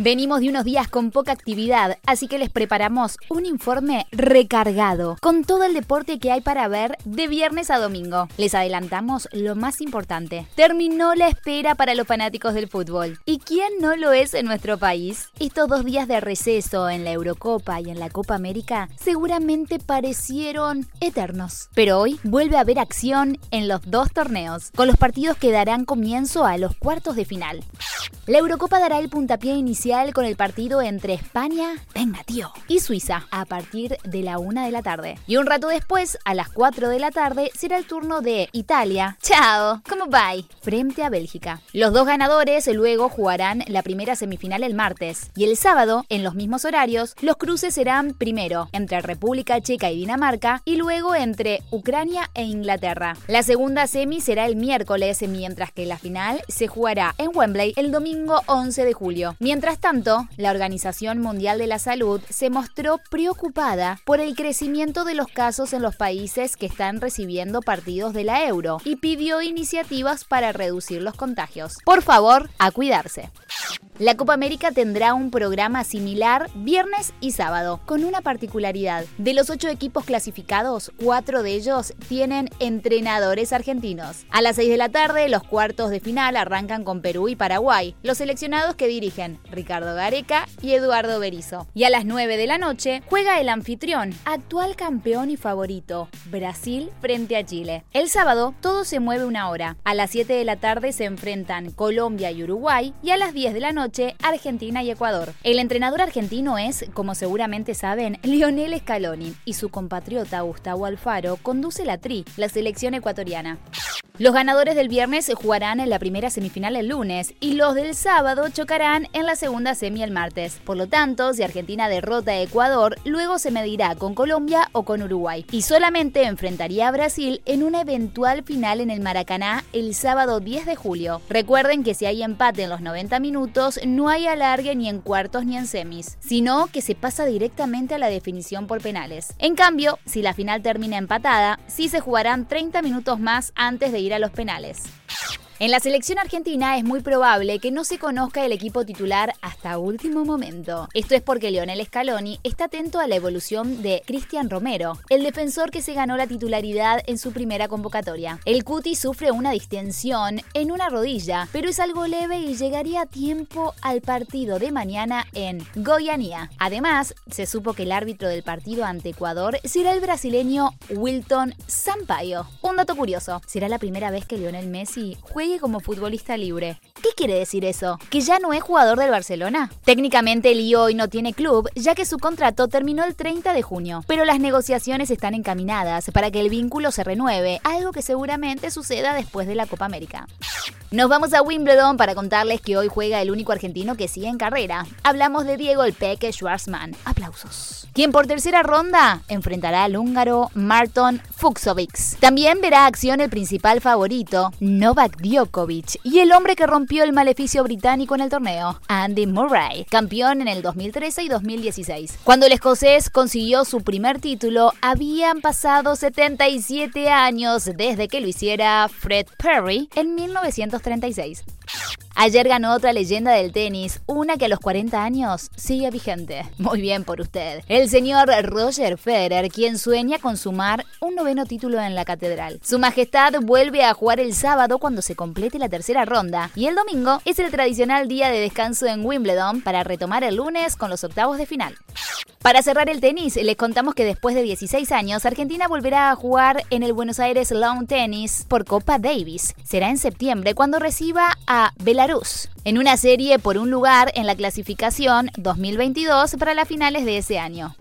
Venimos de unos días con poca actividad, así que les preparamos un informe recargado, con todo el deporte que hay para ver de viernes a domingo. Les adelantamos lo más importante. Terminó la espera para los fanáticos del fútbol. ¿Y quién no lo es en nuestro país? Estos dos días de receso en la Eurocopa y en la Copa América seguramente parecieron eternos. Pero hoy vuelve a haber acción en los dos torneos, con los partidos que darán comienzo a los cuartos de final. La Eurocopa dará el puntapié inicial con el partido entre España, venga tío, y Suiza a partir de la una de la tarde. Y un rato después, a las 4 de la tarde, será el turno de Italia. Chao, ¿cómo va? Frente a Bélgica. Los dos ganadores luego jugarán la primera semifinal el martes. Y el sábado, en los mismos horarios, los cruces serán primero entre República Checa y Dinamarca y luego entre Ucrania e Inglaterra. La segunda semi será el miércoles, mientras que la final se jugará en Wembley el domingo 11 de julio. Mientras tanto, la Organización Mundial de la Salud se mostró preocupada por el crecimiento de los casos en los países que están recibiendo partidos de la euro y pidió iniciativas para reducir los contagios. Por favor, a cuidarse. La Copa América tendrá un programa similar viernes y sábado, con una particularidad. De los ocho equipos clasificados, cuatro de ellos tienen entrenadores argentinos. A las 6 de la tarde, los cuartos de final arrancan con Perú y Paraguay, los seleccionados que dirigen Ricardo Gareca y Eduardo Berizo. Y a las 9 de la noche juega el anfitrión, actual campeón y favorito, Brasil frente a Chile. El sábado todo se mueve una hora. A las 7 de la tarde se enfrentan Colombia y Uruguay y a las 10 de la noche Argentina y Ecuador. El entrenador argentino es, como seguramente saben, Lionel Scaloni y su compatriota Gustavo Alfaro conduce la TRI, la selección ecuatoriana. Los ganadores del viernes jugarán en la primera semifinal el lunes y los del sábado chocarán en la segunda semi el martes. Por lo tanto, si Argentina derrota a Ecuador, luego se medirá con Colombia o con Uruguay. Y solamente enfrentaría a Brasil en una eventual final en el Maracaná el sábado 10 de julio. Recuerden que si hay empate en los 90 minutos, no hay alargue ni en cuartos ni en semis, sino que se pasa directamente a la definición por penales. En cambio, si la final termina empatada, sí se jugarán 30 minutos más antes de ir a los penales. En la selección argentina es muy probable que no se conozca el equipo titular hasta último momento. Esto es porque Leonel Scaloni está atento a la evolución de Cristian Romero, el defensor que se ganó la titularidad en su primera convocatoria. El Cuti sufre una distensión en una rodilla, pero es algo leve y llegaría a tiempo al partido de mañana en Goianía. Además, se supo que el árbitro del partido ante Ecuador será el brasileño Wilton Sampaio. Un dato curioso, será la primera vez que Lionel Messi como futbolista libre. ¿Qué quiere decir eso? ¿Que ya no es jugador del Barcelona? Técnicamente el hoy no tiene club, ya que su contrato terminó el 30 de junio, pero las negociaciones están encaminadas para que el vínculo se renueve, algo que seguramente suceda después de la Copa América. Nos vamos a Wimbledon para contarles que hoy juega el único argentino que sigue en carrera. Hablamos de Diego El Peque Schwarzman. Aplausos. Quien por tercera ronda enfrentará al húngaro Marton Fuxovics. También verá acción el principal favorito, Novak Djokovic, y el hombre que rompió el maleficio británico en el torneo, Andy Murray, campeón en el 2013 y 2016. Cuando el escocés consiguió su primer título, habían pasado 77 años desde que lo hiciera Fred Perry en 1936. Ayer ganó otra leyenda del tenis, una que a los 40 años sigue vigente. Muy bien por usted. El señor Roger Federer, quien sueña con sumar un noveno título en la catedral. Su majestad vuelve a jugar el sábado cuando se complete la tercera ronda y el domingo es el tradicional día de descanso en Wimbledon para retomar el lunes con los octavos de final. Para cerrar el tenis, les contamos que después de 16 años, Argentina volverá a jugar en el Buenos Aires Lawn Tennis por Copa Davis. Será en septiembre cuando reciba a Belarus en una serie por un lugar en la clasificación 2022 para las finales de ese año.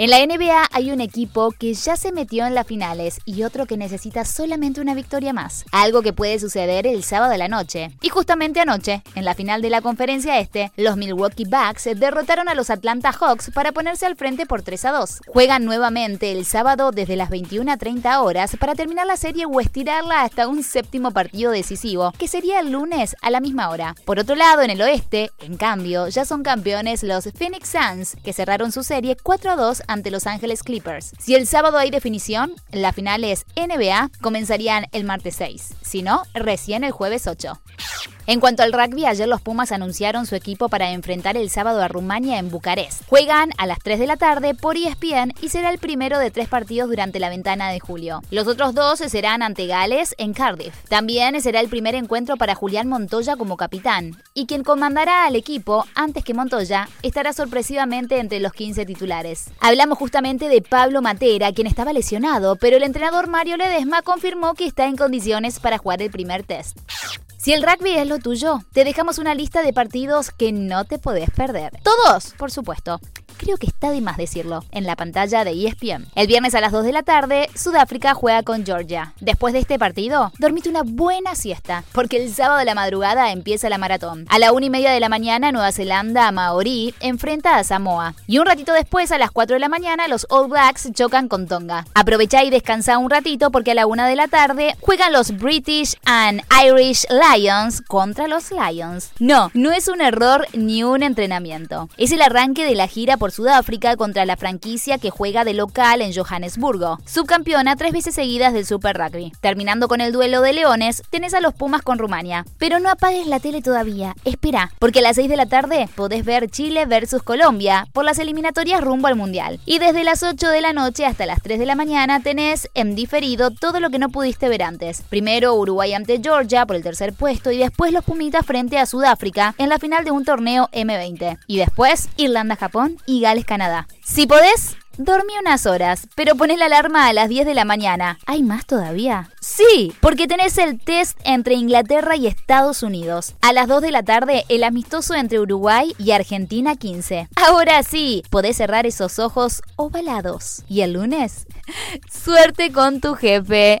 En la NBA hay un equipo que ya se metió en las finales y otro que necesita solamente una victoria más, algo que puede suceder el sábado de la noche. Y justamente anoche, en la final de la conferencia este, los Milwaukee Bucks derrotaron a los Atlanta Hawks para ponerse al frente por 3 a 2. Juegan nuevamente el sábado desde las 21 a 30 horas para terminar la serie o estirarla hasta un séptimo partido decisivo, que sería el lunes a la misma hora. Por otro lado, en el oeste, en cambio, ya son campeones los Phoenix Suns, que cerraron su serie 4 a 2 ante Los Ángeles Clippers. Si el sábado hay definición, las finales NBA comenzarían el martes 6, si no, recién el jueves 8. En cuanto al rugby, ayer los Pumas anunciaron su equipo para enfrentar el sábado a Rumania en Bucarest. Juegan a las 3 de la tarde por ESPN y será el primero de tres partidos durante la ventana de julio. Los otros dos serán ante Gales en Cardiff. También será el primer encuentro para Julián Montoya como capitán. Y quien comandará al equipo, antes que Montoya, estará sorpresivamente entre los 15 titulares. Hablamos justamente de Pablo Matera, quien estaba lesionado, pero el entrenador Mario Ledesma confirmó que está en condiciones para jugar el primer test. Si el rugby es lo tuyo, te dejamos una lista de partidos que no te podés perder. Todos, por supuesto creo que está de más decirlo, en la pantalla de ESPN. El viernes a las 2 de la tarde, Sudáfrica juega con Georgia. Después de este partido, dormite una buena siesta, porque el sábado de la madrugada empieza la maratón. A la 1 y media de la mañana, Nueva Zelanda, Maori, enfrenta a Samoa. Y un ratito después, a las 4 de la mañana, los All Blacks chocan con Tonga. Aprovecha y descansa un ratito porque a la 1 de la tarde juegan los British and Irish Lions contra los Lions. No, no es un error ni un entrenamiento. Es el arranque de la gira por Sudáfrica contra la franquicia que juega de local en Johannesburgo, subcampeona tres veces seguidas del Super Rugby. Terminando con el duelo de Leones, tenés a los Pumas con Rumania. Pero no apagues la tele todavía, espera, porque a las 6 de la tarde podés ver Chile versus Colombia por las eliminatorias rumbo al Mundial. Y desde las 8 de la noche hasta las 3 de la mañana tenés en diferido todo lo que no pudiste ver antes. Primero Uruguay ante Georgia por el tercer puesto y después los Pumitas frente a Sudáfrica en la final de un torneo M20. Y después Irlanda-Japón y Gales, Canadá. Si podés, dormí unas horas, pero pones la alarma a las 10 de la mañana. ¿Hay más todavía? Sí, porque tenés el test entre Inglaterra y Estados Unidos. A las 2 de la tarde, el amistoso entre Uruguay y Argentina 15. Ahora sí, podés cerrar esos ojos ovalados. Y el lunes, suerte con tu jefe.